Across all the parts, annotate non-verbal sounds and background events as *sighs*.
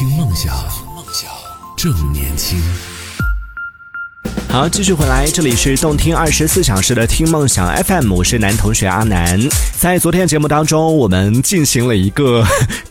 听梦想，梦想正年轻。好，继续回来，这里是动听二十四小时的听梦想 FM，我是男同学阿南。在昨天节目当中，我们进行了一个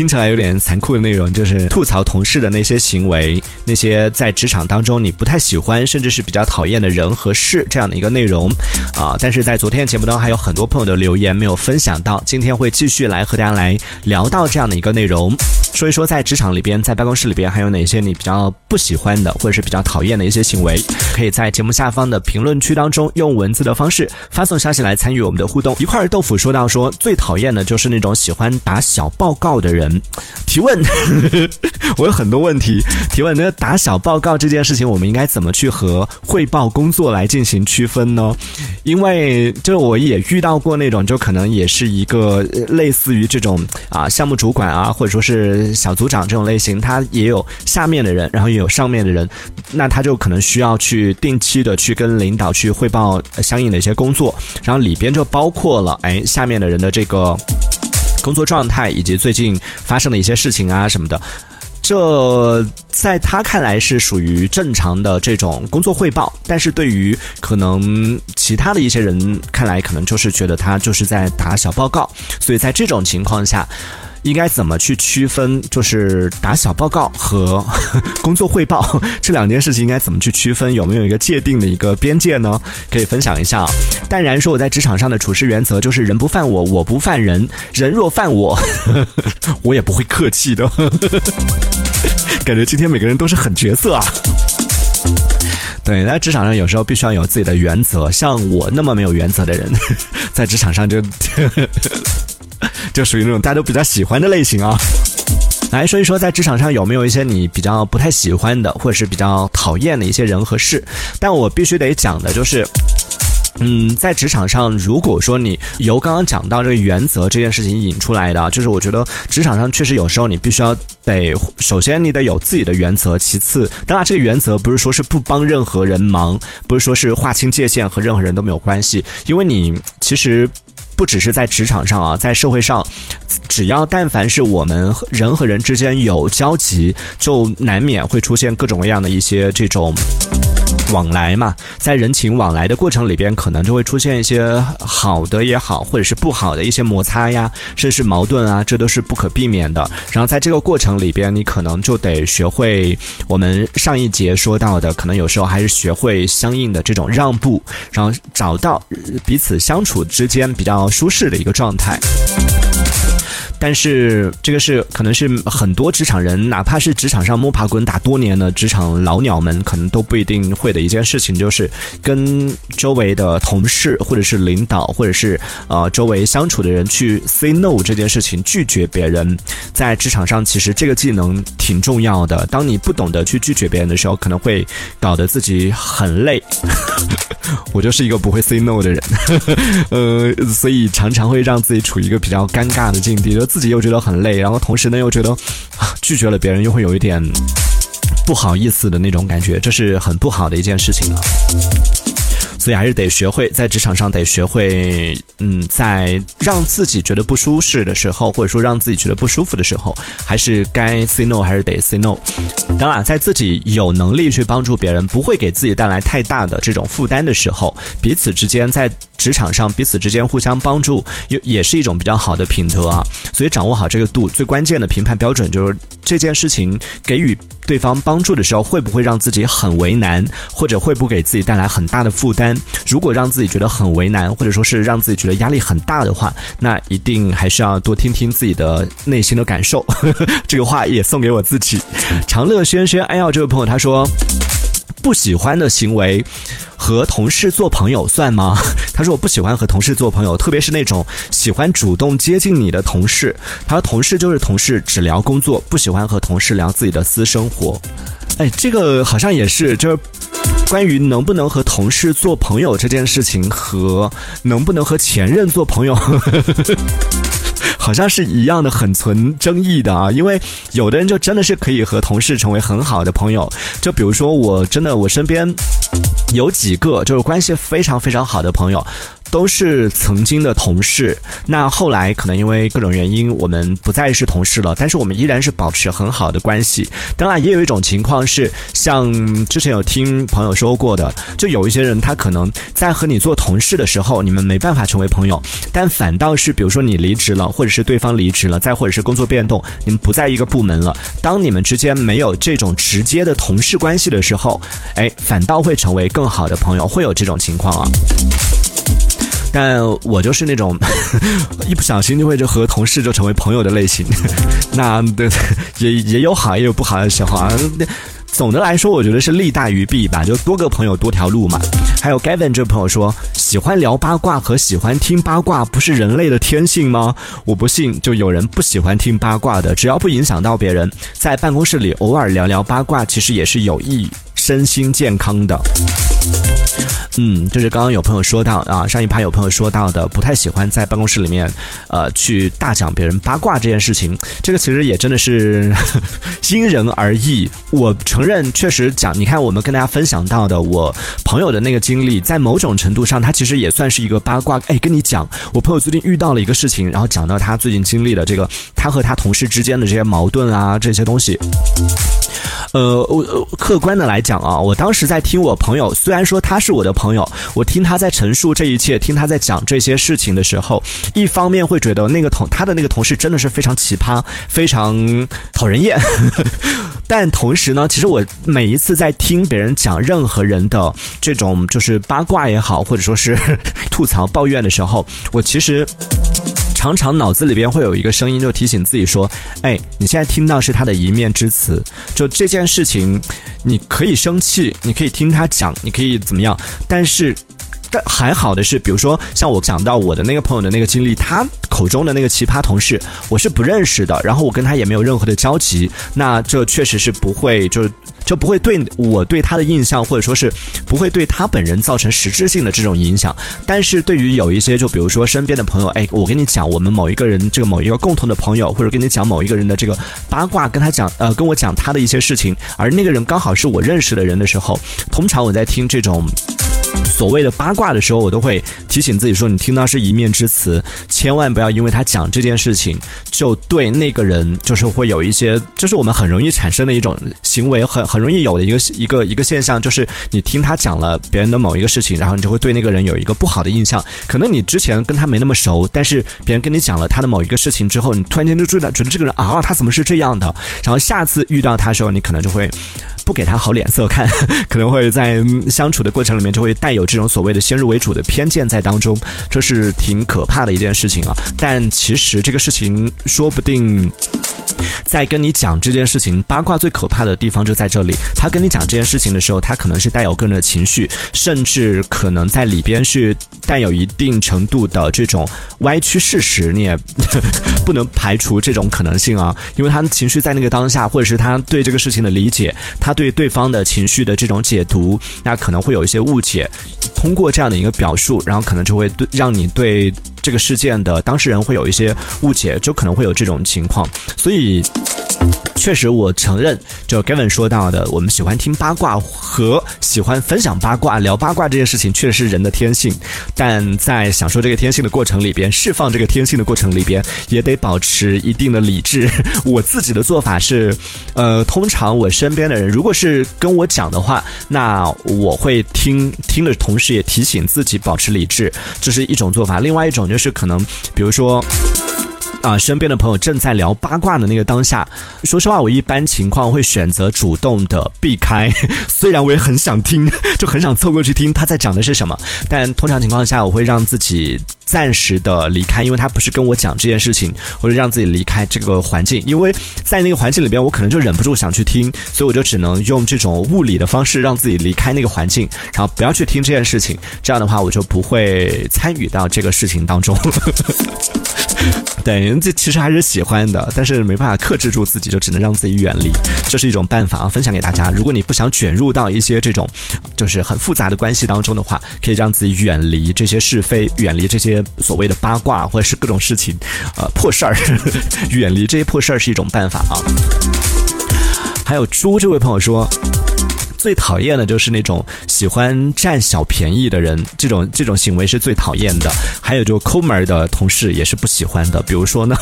听起来有点残酷的内容，就是吐槽同事的那些行为，那些在职场当中你不太喜欢，甚至是比较讨厌的人和事这样的一个内容啊。但是在昨天节目当中，还有很多朋友的留言没有分享到，今天会继续来和大家来聊到这样的一个内容，说一说在职场里边，在办公室里边还有哪些你比较不喜欢的，或者是比较讨厌的一些行为，可以在。在节目下方的评论区当中，用文字的方式发送消息来参与我们的互动。一块豆腐说到说最讨厌的就是那种喜欢打小报告的人。提问，*laughs* 我有很多问题。提问，那打小报告这件事情，我们应该怎么去和汇报工作来进行区分呢？因为就我也遇到过那种，就可能也是一个类似于这种啊项目主管啊，或者说是小组长这种类型，他也有下面的人，然后也有上面的人，那他就可能需要去。定期的去跟领导去汇报相应的一些工作，然后里边就包括了哎下面的人的这个工作状态以及最近发生的一些事情啊什么的，这在他看来是属于正常的这种工作汇报，但是对于可能其他的一些人看来，可能就是觉得他就是在打小报告，所以在这种情况下。应该怎么去区分，就是打小报告和 *laughs* 工作汇报 *laughs* 这两件事情应该怎么去区分？有没有一个界定的一个边界呢？可以分享一下。淡然说我在职场上的处事原则就是人不犯我，我不犯人，人若犯我，*laughs* 我也不会客气的。感觉今天每个人都是狠角色啊。对，在职场上有时候必须要有自己的原则。像我那么没有原则的人，在职场上就。*laughs* 就属于那种大家都比较喜欢的类型啊。来说一说，在职场上有没有一些你比较不太喜欢的，或者是比较讨厌的一些人和事？但我必须得讲的就是，嗯，在职场上，如果说你由刚刚讲到这个原则这件事情引出来的，就是我觉得职场上确实有时候你必须要得，首先你得有自己的原则，其次，当然这个原则不是说是不帮任何人忙，不是说是划清界限和任何人都没有关系，因为你其实。不只是在职场上啊，在社会上，只要但凡是我们人和人之间有交集，就难免会出现各种各样的一些这种。往来嘛，在人情往来的过程里边，可能就会出现一些好的也好，或者是不好的一些摩擦呀，甚至是矛盾啊，这都是不可避免的。然后在这个过程里边，你可能就得学会我们上一节说到的，可能有时候还是学会相应的这种让步，然后找到彼此相处之间比较舒适的一个状态。但是这个是可能是很多职场人，哪怕是职场上摸爬滚打多年的职场老鸟们，可能都不一定会的一件事情，就是跟周围的同事或者是领导或者是呃周围相处的人去 say no 这件事情，拒绝别人。在职场上，其实这个技能挺重要的。当你不懂得去拒绝别人的时候，可能会搞得自己很累。*laughs* 我就是一个不会 say no 的人，*laughs* 呃，所以常常会让自己处于一个比较尴尬的境地，就自己又觉得很累，然后同时呢又觉得 *sighs* 拒绝了别人又会有一点不好意思的那种感觉，这是很不好的一件事情啊。所以还是得学会在职场上得学会，嗯，在让自己觉得不舒适的时候，或者说让自己觉得不舒服的时候，还是该 say no 还是得 say no。当然，在自己有能力去帮助别人，不会给自己带来太大的这种负担的时候，彼此之间在职场上彼此之间互相帮助，也也是一种比较好的品德啊。所以掌握好这个度，最关键的评判标准就是这件事情给予。对方帮助的时候，会不会让自己很为难，或者会不会给自己带来很大的负担？如果让自己觉得很为难，或者说是让自己觉得压力很大的话，那一定还是要多听听自己的内心的感受。*laughs* 这个话也送给我自己。长乐轩轩，哎呀，这位朋友他说。不喜欢的行为，和同事做朋友算吗？*laughs* 他说我不喜欢和同事做朋友，特别是那种喜欢主动接近你的同事。他说同事就是同事，只聊工作，不喜欢和同事聊自己的私生活。哎，这个好像也是，就是关于能不能和同事做朋友这件事情，和能不能和前任做朋友。好像是一样的，很存争议的啊，因为有的人就真的是可以和同事成为很好的朋友，就比如说我真的我身边有几个就是关系非常非常好的朋友。都是曾经的同事。那后来可能因为各种原因，我们不再是同事了，但是我们依然是保持很好的关系。当然，也有一种情况是，像之前有听朋友说过的，就有一些人他可能在和你做同事的时候，你们没办法成为朋友，但反倒是比如说你离职了，或者是对方离职了，再或者是工作变动，你们不在一个部门了。当你们之间没有这种直接的同事关系的时候，哎，反倒会成为更好的朋友，会有这种情况啊。但我就是那种 *laughs* 一不小心就会就和同事就成为朋友的类型，*laughs* 那对也也有好也有不好的时候啊。总的来说，我觉得是利大于弊吧，就多个朋友多条路嘛。还有 Gavin 这位朋友说，喜欢聊八卦和喜欢听八卦不是人类的天性吗？我不信，就有人不喜欢听八卦的，只要不影响到别人，在办公室里偶尔聊聊八卦，其实也是有益身心健康的。嗯，就是刚刚有朋友说到啊，上一趴有朋友说到的，不太喜欢在办公室里面，呃，去大讲别人八卦这件事情。这个其实也真的是 *laughs* 因人而异。我承认，确实讲，你看我们跟大家分享到的，我朋友的那个经历，在某种程度上，他其实也算是一个八卦。哎，跟你讲，我朋友最近遇到了一个事情，然后讲到他最近经历的这个，他和他同事之间的这些矛盾啊，这些东西。呃，我客观的来讲啊，我当时在听我朋友，虽然说他是我的朋友，我听他在陈述这一切，听他在讲这些事情的时候，一方面会觉得那个同他的那个同事真的是非常奇葩，非常讨人厌，*laughs* 但同时呢，其实我每一次在听别人讲任何人的这种就是八卦也好，或者说是吐槽抱怨的时候，我其实。常常脑子里边会有一个声音，就提醒自己说：“哎，你现在听到是他的一面之词，就这件事情，你可以生气，你可以听他讲，你可以怎么样，但是。”但还好的是，比如说像我讲到我的那个朋友的那个经历，他口中的那个奇葩同事，我是不认识的，然后我跟他也没有任何的交集，那这确实是不会，就就不会对我对他的印象，或者说是不会对他本人造成实质性的这种影响。但是对于有一些，就比如说身边的朋友，哎，我跟你讲，我们某一个人这个某一个共同的朋友，或者跟你讲某一个人的这个八卦，跟他讲，呃，跟我讲他的一些事情，而那个人刚好是我认识的人的时候，通常我在听这种。所谓的八卦的时候，我都会提醒自己说：“你听到是一面之词，千万不要因为他讲这件事情，就对那个人就是会有一些，这是我们很容易产生的一种行为，很很容易有的一个一个一个现象，就是你听他讲了别人的某一个事情，然后你就会对那个人有一个不好的印象。可能你之前跟他没那么熟，但是别人跟你讲了他的某一个事情之后，你突然间就注意到，觉得这个人啊，他怎么是这样的？然后下次遇到他的时候，你可能就会。不给他好脸色看，*laughs* 可能会在相处的过程里面就会带有这种所谓的先入为主的偏见在当中，这是挺可怕的一件事情啊。但其实这个事情说不定。在跟你讲这件事情，八卦最可怕的地方就在这里。他跟你讲这件事情的时候，他可能是带有个人的情绪，甚至可能在里边是带有一定程度的这种歪曲事实。你也 *laughs* 不能排除这种可能性啊，因为他的情绪在那个当下，或者是他对这个事情的理解，他对对方的情绪的这种解读，那可能会有一些误解。通过这样的一个表述，然后可能就会对让你对。这个事件的当事人会有一些误解，就可能会有这种情况，所以。确实，我承认，就 Gavin 说到的，我们喜欢听八卦和喜欢分享八卦、聊八卦这件事情，确实是人的天性。但在享受这个天性的过程里边，释放这个天性的过程里边，也得保持一定的理智。我自己的做法是，呃，通常我身边的人如果是跟我讲的话，那我会听听的同是，也提醒自己保持理智，这是一种做法。另外一种就是可能，比如说。啊，身边的朋友正在聊八卦的那个当下，说实话，我一般情况会选择主动的避开。*laughs* 虽然我也很想听，*laughs* 就很想凑过去听他在讲的是什么，但通常情况下，我会让自己暂时的离开，因为他不是跟我讲这件事情，或者让自己离开这个环境，因为在那个环境里边，我可能就忍不住想去听，所以我就只能用这种物理的方式让自己离开那个环境，然后不要去听这件事情。这样的话，我就不会参与到这个事情当中。对，人家其实还是喜欢的，但是没办法克制住自己，就只能让自己远离，这是一种办法啊，分享给大家。如果你不想卷入到一些这种就是很复杂的关系当中的话，可以让自己远离这些是非，远离这些所谓的八卦或者是各种事情，呃，破事儿，远离这些破事儿是一种办法啊。还有猪这位朋友说。最讨厌的就是那种喜欢占小便宜的人，这种这种行为是最讨厌的。还有就抠门的同事也是不喜欢的。比如说呢，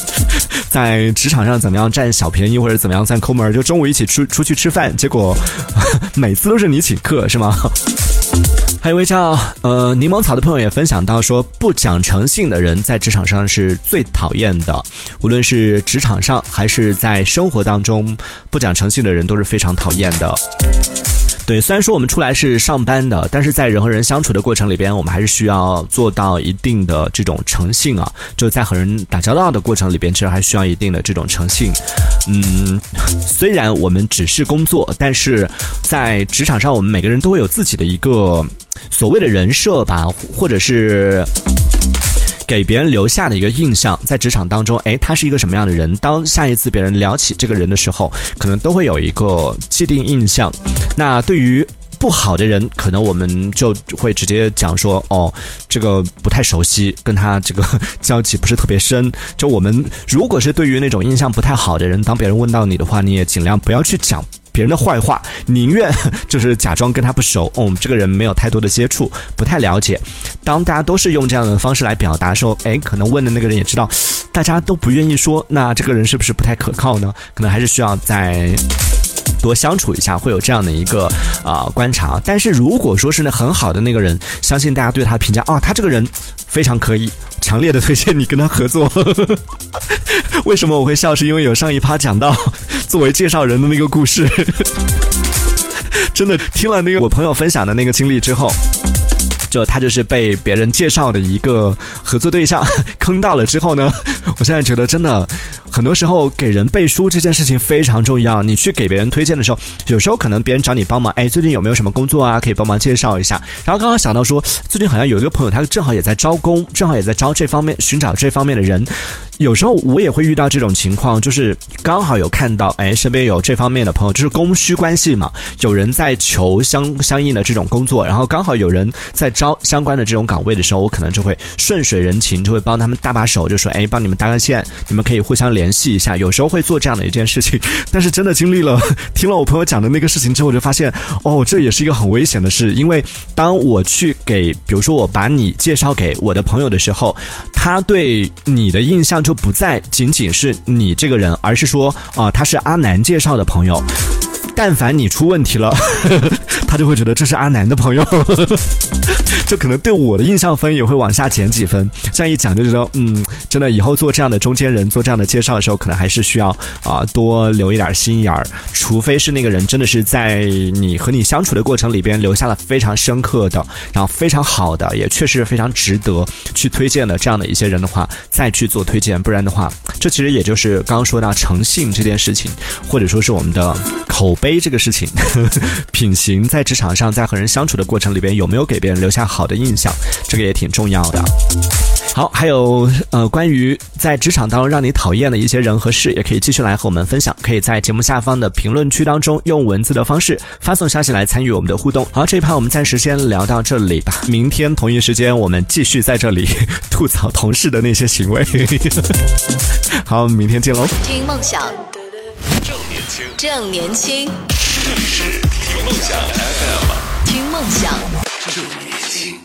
*laughs* 在职场上怎么样占小便宜或者怎么样算抠门，就中午一起出出去吃饭，结果 *laughs* 每次都是你请客，是吗？还有一位叫呃柠檬草的朋友也分享到说，不讲诚信的人在职场上是最讨厌的，无论是职场上还是在生活当中，不讲诚信的人都是非常讨厌的。对，虽然说我们出来是上班的，但是在人和人相处的过程里边，我们还是需要做到一定的这种诚信啊。就在和人打交道的过程里边，其实还需要一定的这种诚信。嗯，虽然我们只是工作，但是在职场上，我们每个人都会有自己的一个所谓的人设吧，或者是。给别人留下的一个印象，在职场当中，哎，他是一个什么样的人？当下一次别人聊起这个人的时候，可能都会有一个既定印象。那对于不好的人，可能我们就会直接讲说，哦，这个不太熟悉，跟他这个交集不是特别深。就我们如果是对于那种印象不太好的人，当别人问到你的话，你也尽量不要去讲。别人的坏话，宁愿 *laughs* 就是假装跟他不熟，哦，这个人没有太多的接触，不太了解。当大家都是用这样的方式来表达，的时候，哎，可能问的那个人也知道，大家都不愿意说，那这个人是不是不太可靠呢？可能还是需要再多相处一下，会有这样的一个啊观察。但是如果说是那很好的那个人，相信大家对他的评价，哦，他这个人非常可以，强烈的推荐你跟他合作。*laughs* 为什么我会笑？是因为有上一趴讲到。作为介绍人的那个故事，*laughs* 真的听了那个我朋友分享的那个经历之后，就他就是被别人介绍的一个合作对象坑到了之后呢，我现在觉得真的。很多时候给人背书这件事情非常重要。你去给别人推荐的时候，有时候可能别人找你帮忙，哎，最近有没有什么工作啊，可以帮忙介绍一下。然后刚刚想到说，最近好像有一个朋友，他正好也在招工，正好也在招这方面，寻找这方面的人。有时候我也会遇到这种情况，就是刚好有看到，哎，身边有这方面的朋友，就是供需关系嘛，有人在求相相应的这种工作，然后刚好有人在招相关的这种岗位的时候，我可能就会顺水人情，就会帮他们搭把手，就说，哎，帮你们搭个线，你们可以互相联。联系一下，有时候会做这样的一件事情，*laughs* 但是真的经历了听了我朋友讲的那个事情之后，我就发现哦，这也是一个很危险的事。因为当我去给，比如说我把你介绍给我的朋友的时候，他对你的印象就不再仅仅是你这个人，而是说啊，他是阿南介绍的朋友。但凡你出问题了，*laughs* 他就会觉得这是阿南的朋友，*laughs* 就可能对我的印象分也会往下减几分。这样一讲就觉得，嗯，真的以后做这样的中间人，做这样的介绍的时候，可能还是需要啊多留一点心眼儿。除非是那个人真的是在你和你相处的过程里边留下了非常深刻的，然后非常好的，也确实非常值得去推荐的这样的一些人的话，再去做推荐。不然的话，这其实也就是刚刚说到诚信这件事情，或者说是我们的口。杯这个事情，*laughs* 品行在职场上，在和人相处的过程里边，有没有给别人留下好的印象，这个也挺重要的。好，还有呃，关于在职场当中让你讨厌的一些人和事，也可以继续来和我们分享。可以在节目下方的评论区当中用文字的方式发送消息来参与我们的互动。好，这一盘我们暂时先聊到这里吧。明天同一时间我们继续在这里 *laughs* 吐槽同事的那些行为。*laughs* 好，明天见喽。听梦想。正年轻，这里是听梦想 FM，听梦想。正年轻。